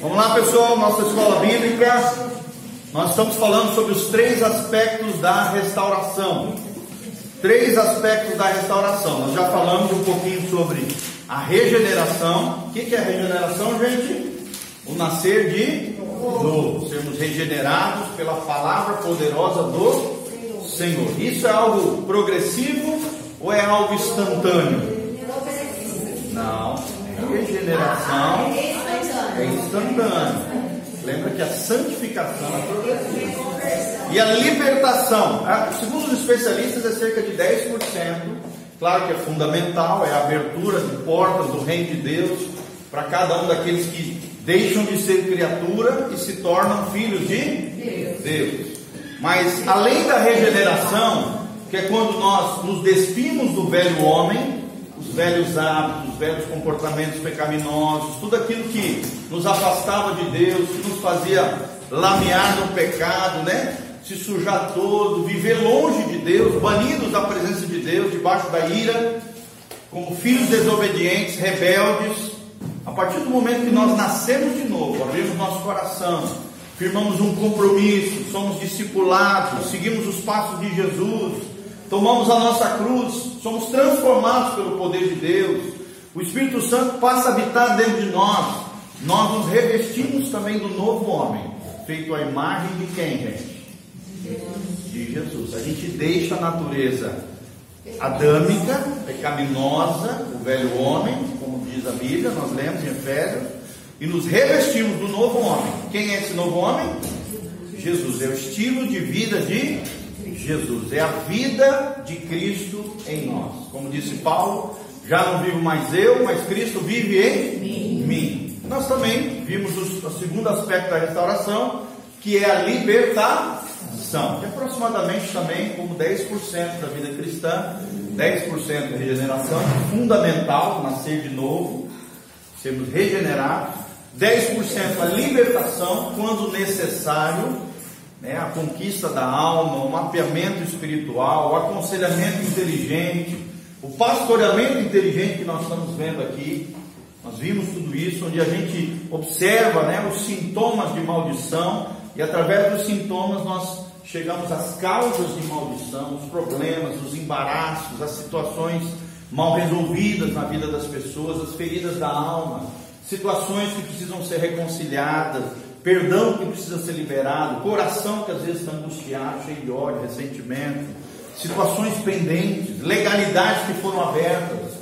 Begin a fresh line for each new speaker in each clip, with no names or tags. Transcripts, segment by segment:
Vamos lá, pessoal, nossa escola bíblica. Nós estamos falando sobre os três aspectos da restauração. Três aspectos da restauração. Nós já falamos um pouquinho sobre a regeneração. O que é regeneração, gente? O nascer de novo. Sermos regenerados pela palavra poderosa do Senhor. Isso é algo progressivo ou é algo instantâneo? Não. Regeneração é instantânea. Lembra que a santificação é progressiva. E a libertação, segundo os especialistas, é cerca de 10%. Claro que é fundamental, é a abertura de portas do reino de Deus para cada um daqueles que deixam de ser criatura e se tornam filhos de Deus. Mas além da regeneração, que é quando nós nos despimos do velho homem, os velhos hábitos, os velhos comportamentos pecaminosos, tudo aquilo que nos afastava de Deus, que nos fazia lamear no pecado, né? Se sujar todo, viver longe de Deus, banidos da presença de Deus, debaixo da ira, como filhos desobedientes, rebeldes. A partir do momento que nós nascemos de novo, abrimos nosso coração, firmamos um compromisso, somos discipulados, seguimos os passos de Jesus, tomamos a nossa cruz, somos transformados pelo poder de Deus, o Espírito Santo passa a habitar dentro de nós, nós nos revestimos também do novo homem, feito à imagem de quem, gente? De Jesus. A gente deixa a natureza adâmica, pecaminosa, o velho homem, como diz a Bíblia, nós lemos em Efésios, e nos revestimos do novo homem. Quem é esse novo homem? Jesus. É o estilo de vida de Jesus, é a vida de Cristo em nós. Como disse Paulo, já não vivo mais eu, mas Cristo vive em mim. mim. Nós também vimos o, o segundo aspecto da restauração, que é a libertação, que é aproximadamente também como 10% da vida cristã, 10% da regeneração, fundamental, nascer de novo, sermos regenerados, 10% a libertação, quando necessário, né, a conquista da alma, o mapeamento espiritual, o aconselhamento inteligente, o pastoreamento inteligente que nós estamos vendo aqui. Nós vimos tudo isso, onde a gente observa né, os sintomas de maldição e através dos sintomas nós chegamos às causas de maldição, os problemas, os embaraços, as situações mal resolvidas na vida das pessoas, as feridas da alma, situações que precisam ser reconciliadas, perdão que precisa ser liberado, coração que às vezes está angustiado, cheio de ódio, ressentimento, situações pendentes, legalidades que foram abertas,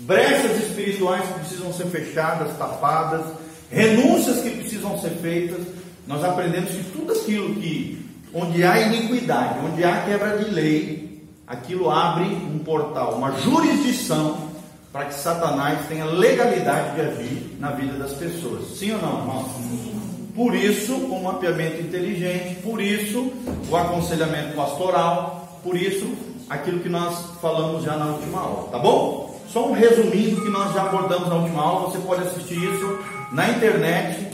brechas espirituais que precisam ser fechadas, tapadas, renúncias que precisam ser feitas. Nós aprendemos que tudo aquilo que, onde há iniquidade, onde há quebra de lei, aquilo abre um portal, uma jurisdição para que Satanás tenha legalidade de agir na vida das pessoas. Sim ou não, irmão? Por isso, o mapeamento inteligente, por isso, o aconselhamento pastoral, por isso, aquilo que nós falamos já na última aula, tá bom? Só um resuminho que nós já abordamos na última aula, você pode assistir isso na internet,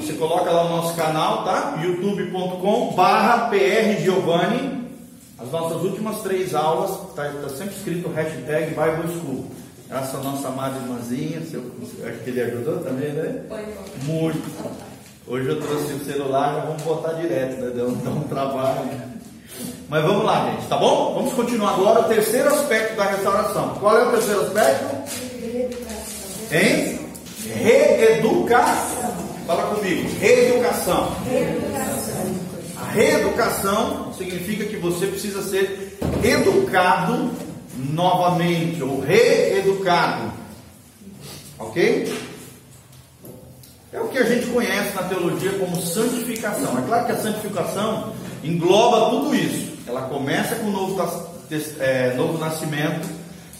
você coloca lá no nosso canal, tá? youtube.com barra as nossas últimas três aulas, está tá sempre escrito o hashtag Bible School. Essa nossa amada irmãzinha, seu, acho que ele ajudou também, né? Muito. Hoje eu trouxe o celular, já vamos botar direto, né? Deu, deu um trabalho. Mas vamos lá, gente, tá bom? Vamos continuar agora o terceiro aspecto da restauração. Qual é o terceiro aspecto? Hein? Reeducação. Fala comigo. Reeducação. Reeducação. A reeducação significa que você precisa ser educado novamente, ou reeducado. Ok? É o que a gente conhece na teologia como santificação. É claro que a santificação engloba tudo isso. Ela começa com o novo, é, novo nascimento.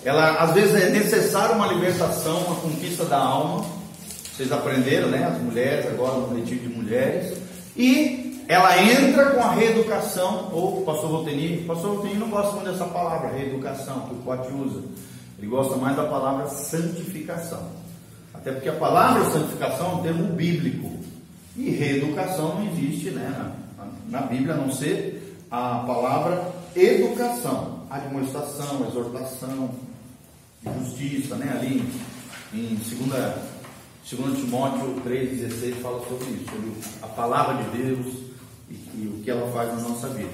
Ela às vezes é necessária uma libertação, uma conquista da alma. Vocês aprenderam, né? As mulheres agora no coletivo de mulheres. E ela entra com a reeducação, ou pastor Roteni, o pastor Roteni não gosta muito dessa palavra, reeducação, que o Pote usa. Ele gosta mais da palavra santificação. Até porque a palavra santificação é um termo bíblico. E reeducação não existe né, na, na Bíblia, a não ser a palavra educação, admoestação, exortação, justiça, né, ali em 2 2 Timóteo 3,16 fala sobre isso, sobre a palavra de Deus e, e o que ela faz na nossa vida.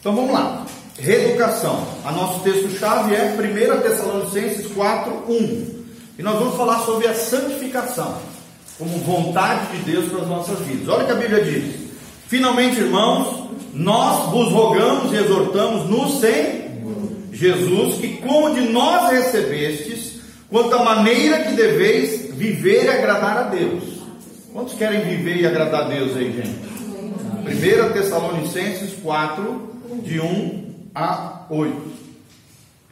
Então vamos lá. Reeducação. A nosso texto-chave é 1 Tessalonicenses 4, 1. E nós vamos falar sobre a santificação, como vontade de Deus para as nossas vidas. Olha o que a Bíblia diz. Finalmente, irmãos, nós vos rogamos e exortamos no Senhor Jesus, que como de nós recebestes, quanto à maneira que deveis viver e agradar a Deus. Quantos querem viver e agradar a Deus aí, gente? 1 Tessalonicenses 4, de 1 a 8.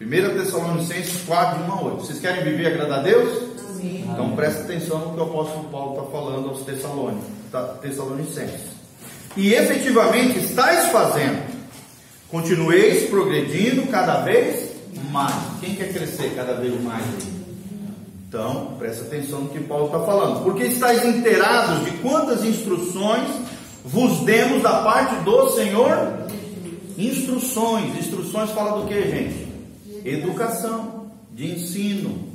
1 Tessalonicenses 4, de 1 a 8. Vocês querem viver e agradar a Deus? Amém. Então presta atenção no que o apóstolo Paulo está falando aos Tessalonicenses. E efetivamente estáis fazendo. Continueis progredindo cada vez mais. Quem quer crescer cada vez mais? Então, presta atenção no que Paulo está falando. Porque estáis inteirados de quantas instruções vos demos da parte do Senhor? Instruções. Instruções fala do que, gente? Educação, de ensino,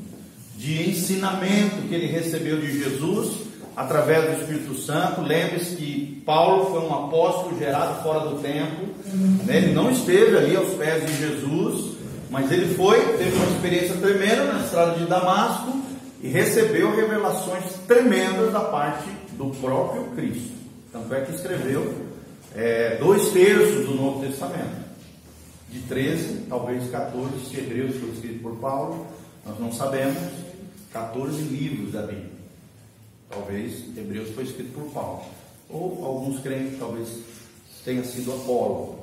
de ensinamento que ele recebeu de Jesus através do Espírito Santo. Lembre-se que Paulo foi um apóstolo gerado fora do templo. Né? Ele não esteve ali aos pés de Jesus, mas ele foi, teve uma experiência tremenda na estrada de Damasco e recebeu revelações tremendas da parte do próprio Cristo. Tanto é que escreveu é, dois terços do Novo Testamento. De 13, talvez 14, se Hebreus foi escrito por Paulo, nós não sabemos, 14 livros da Bíblia. Talvez Hebreus foi escrito por Paulo. Ou alguns creem que talvez tenha sido Apolo.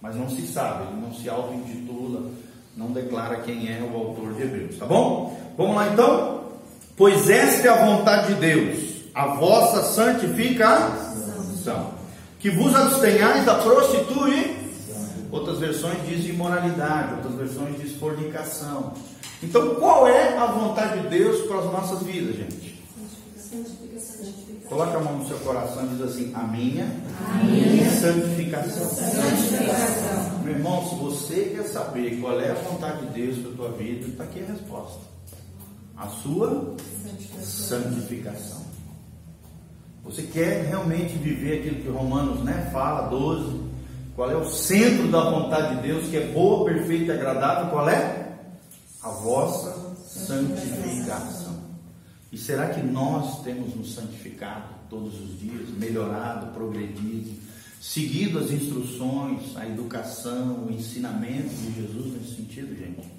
Mas não se sabe, ele não se auto-intitula, não declara quem é o autor de Hebreus. Tá bom? Vamos lá então? Pois esta é a vontade de Deus, a vossa santificação. Que vos abstenhais da prostituição. Outras versões dizem imoralidade, outras versões dizem fornicação. Então, qual é a vontade de Deus para as nossas vidas, gente? Coloca a mão no seu coração e diz assim: A minha, a minha santificação. santificação. Meu irmão, se você quer saber qual é a vontade de Deus para a tua vida, está aqui a resposta: a sua santificação. santificação. Você quer realmente viver aquilo que Romanos né, fala, 12? Qual é o centro da vontade de Deus, que é boa, perfeita e agradável? Qual é? A vossa santificação. E será que nós temos nos santificado todos os dias, melhorado, progredido, seguido as instruções, a educação, o ensinamento de Jesus nesse sentido, gente?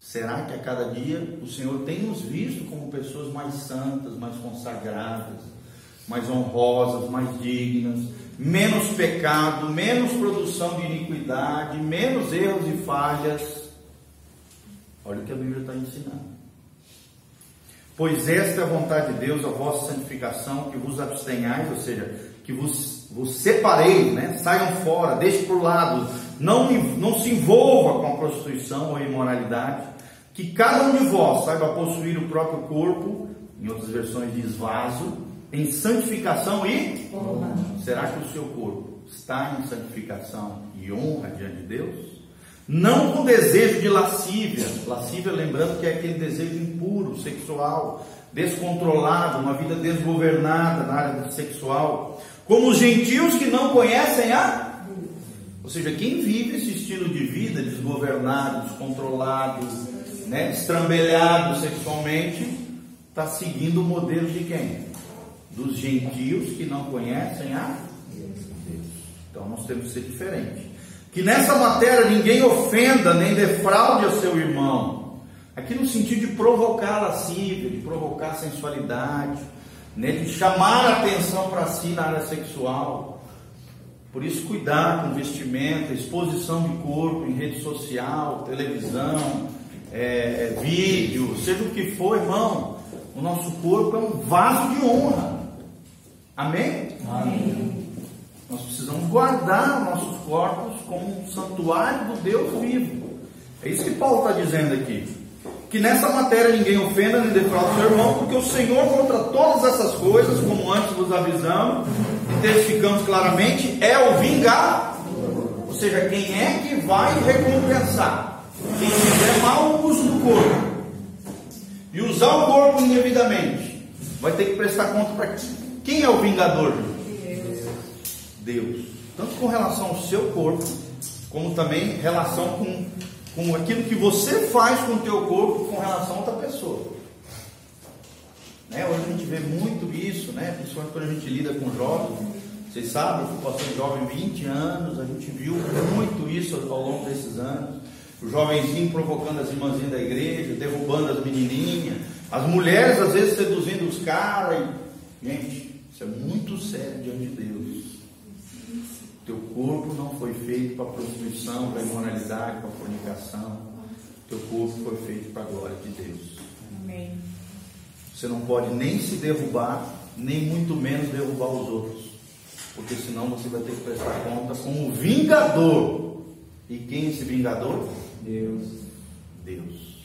Será que a cada dia o Senhor tem nos visto como pessoas mais santas, mais consagradas, mais honrosas, mais dignas, menos pecado, menos produção de iniquidade, menos erros e falhas? Olha o que a Bíblia está ensinando. Pois esta é a vontade de Deus, a vossa santificação, que vos abstenhais, ou seja, que vos, vos separeis, né? saiam fora, deixe por lado, não, não se envolva com a prostituição ou a imoralidade, que cada um de vós saiba possuir o próprio corpo, em outras versões diz vaso, em santificação e honra. Será que o seu corpo está em santificação e honra diante de Deus? Não com desejo de lascívia, lascívia lembrando que é aquele desejo impuro, sexual, descontrolado, uma vida desgovernada na área sexual, como os gentios que não conhecem a. Ou seja, quem vive esse estilo de vida desgovernado, descontrolado, né, estrambelhado sexualmente, está seguindo o modelo de quem? Dos gentios que não conhecem a Deus. Então nós temos que ser diferentes. Que nessa matéria ninguém ofenda nem defraude a seu irmão. Aqui no sentido de provocar lascívia, de provocar sensualidade, né? de chamar a atenção para si na área sexual. Por isso, cuidar com vestimenta, exposição de corpo em rede social, televisão, é, é, vídeo, seja o que for, irmão. O nosso corpo é um vaso de honra. Amém? Amém. Nós precisamos guardar nossos corpos como um santuário do Deus vivo. É isso que Paulo está dizendo aqui. Que nessa matéria ninguém ofenda nem defraude seu irmão, porque o Senhor contra todas essas coisas, como antes vos avisamos, e testificamos claramente, é o vingar. Ou seja, quem é que vai recompensar? Quem fizer mau uso do corpo e usar o corpo indevidamente vai ter que prestar conta para quem é o vingador? Deus. Deus. Tanto com relação ao seu corpo, como também relação com, com aquilo que você faz com o teu corpo com relação a outra pessoa. Né? Hoje a gente vê muito isso, né? principalmente quando a gente lida com jovens. Vocês sabem, eu pastor jovem 20 anos, a gente viu muito isso ao longo desses anos. O jovenzinho provocando as irmãzinhas da igreja, derrubando as menininhas, as mulheres às vezes seduzindo os caras. Gente, isso é muito sério diante de Deus. Teu corpo não foi feito para prostituição, para imoralidade, para fornicação. Teu corpo foi feito para a glória de Deus. Amém. Você não pode nem se derrubar, nem muito menos derrubar os outros. Porque senão você vai ter que prestar conta com o vingador. E quem é esse vingador? Deus. Deus.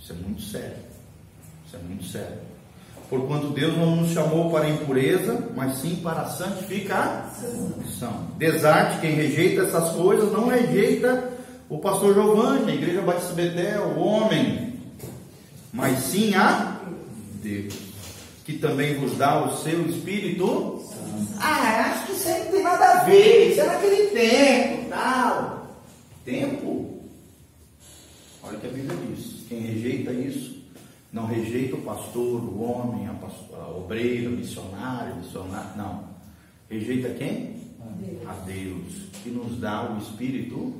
Isso é muito sério. Isso é muito sério. Porquanto Deus não nos chamou para a impureza, mas sim para a santificação. Desarte, quem rejeita essas coisas, não rejeita o pastor Giovanni, a igreja Batista Betel, o homem, mas sim a Deus, que também vos dá o seu Espírito Ah, acho que isso aí não tem nada a ver, isso é naquele tempo, tal. Tempo? Olha o que a Bíblia diz. Quem rejeita isso, não rejeita o pastor, o homem, a, pastor, a obreira, o missionário, missionário, não. Rejeita quem? A Deus. a Deus, que nos dá o Espírito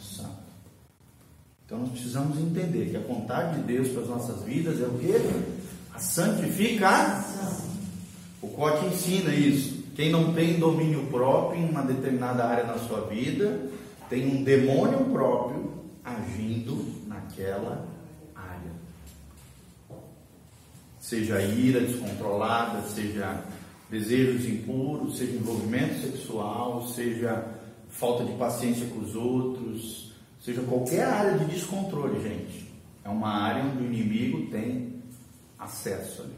Santo. Então nós precisamos entender que a vontade de Deus para as nossas vidas é o que? A santificação. O Cote ensina isso. Quem não tem domínio próprio em uma determinada área na sua vida, tem um demônio próprio agindo naquela área. Seja ira descontrolada, seja desejos impuros, seja envolvimento sexual, seja falta de paciência com os outros, seja qualquer área de descontrole, gente. É uma área onde o inimigo tem acesso ali.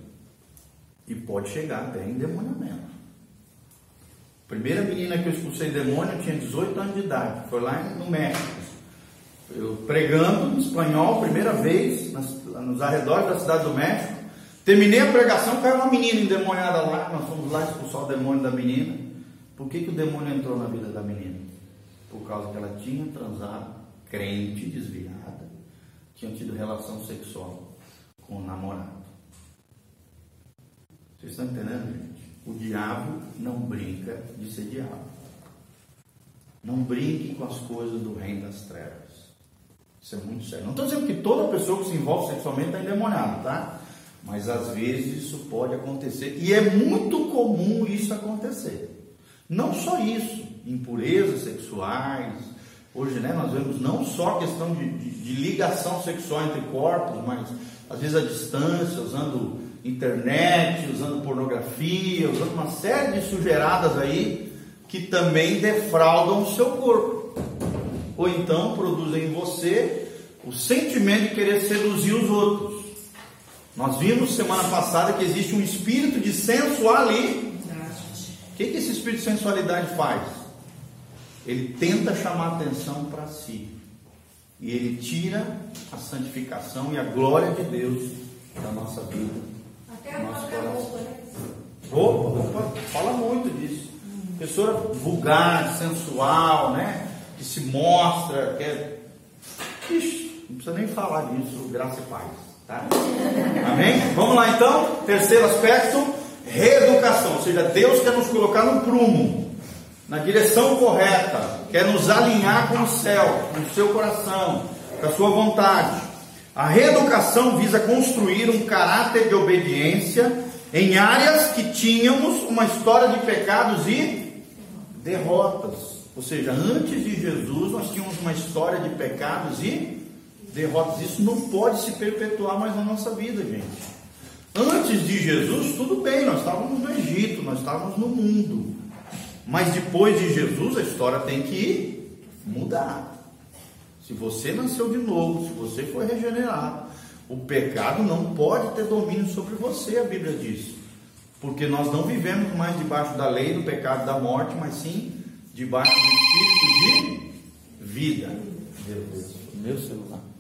E pode chegar até endemoniamento. Primeira menina que eu expulsei demônio tinha 18 anos de idade, foi lá no México. Eu pregando em espanhol, primeira vez, nos arredores da cidade do México. Terminei a pregação, caiu uma menina endemoniada lá, nós fomos lá expulsar o demônio da menina. Por que, que o demônio entrou na vida da menina? Por causa que ela tinha transado, crente, desviada, tinha tido relação sexual com o namorado. Vocês estão entendendo, gente? O diabo não brinca de ser diabo. Não brinque com as coisas do reino das trevas. Isso é muito sério. Não estou dizendo que toda pessoa que se envolve sexualmente está endemoniada, tá? Mas às vezes isso pode acontecer. E é muito comum isso acontecer. Não só isso, impurezas sexuais. Hoje né, nós vemos não só a questão de, de, de ligação sexual entre corpos, mas às vezes a distância, usando internet, usando pornografia, usando uma série de sujeiradas aí que também defraudam o seu corpo. Ou então produzem em você o sentimento de querer seduzir os outros. Nós vimos semana passada que existe um espírito de sensualidade. O que, que esse espírito de sensualidade faz? Ele tenta chamar atenção para si. E ele tira a santificação e a glória de Deus da nossa vida nosso coração. Roupa, roupa fala muito disso. Pessoa vulgar, sensual, né? Que se mostra, que é. Ixi, não precisa nem falar disso, graça e paz. Tá? Amém? Vamos lá então. Terceiro aspecto, reeducação. Ou seja, Deus quer nos colocar no prumo, na direção correta, quer nos alinhar com o céu, com o seu coração, com a sua vontade. A reeducação visa construir um caráter de obediência em áreas que tínhamos uma história de pecados e derrotas. Ou seja, antes de Jesus nós tínhamos uma história de pecados e derrotas. Isso não pode se perpetuar mais na nossa vida, gente. Antes de Jesus, tudo bem, nós estávamos no Egito, nós estávamos no mundo. Mas depois de Jesus, a história tem que mudar. Se você nasceu de novo, se você foi regenerado, o pecado não pode ter domínio sobre você, a Bíblia diz. Porque nós não vivemos mais debaixo da lei do pecado da morte, mas sim debaixo do espírito de vida. Meu Deus, meu celular.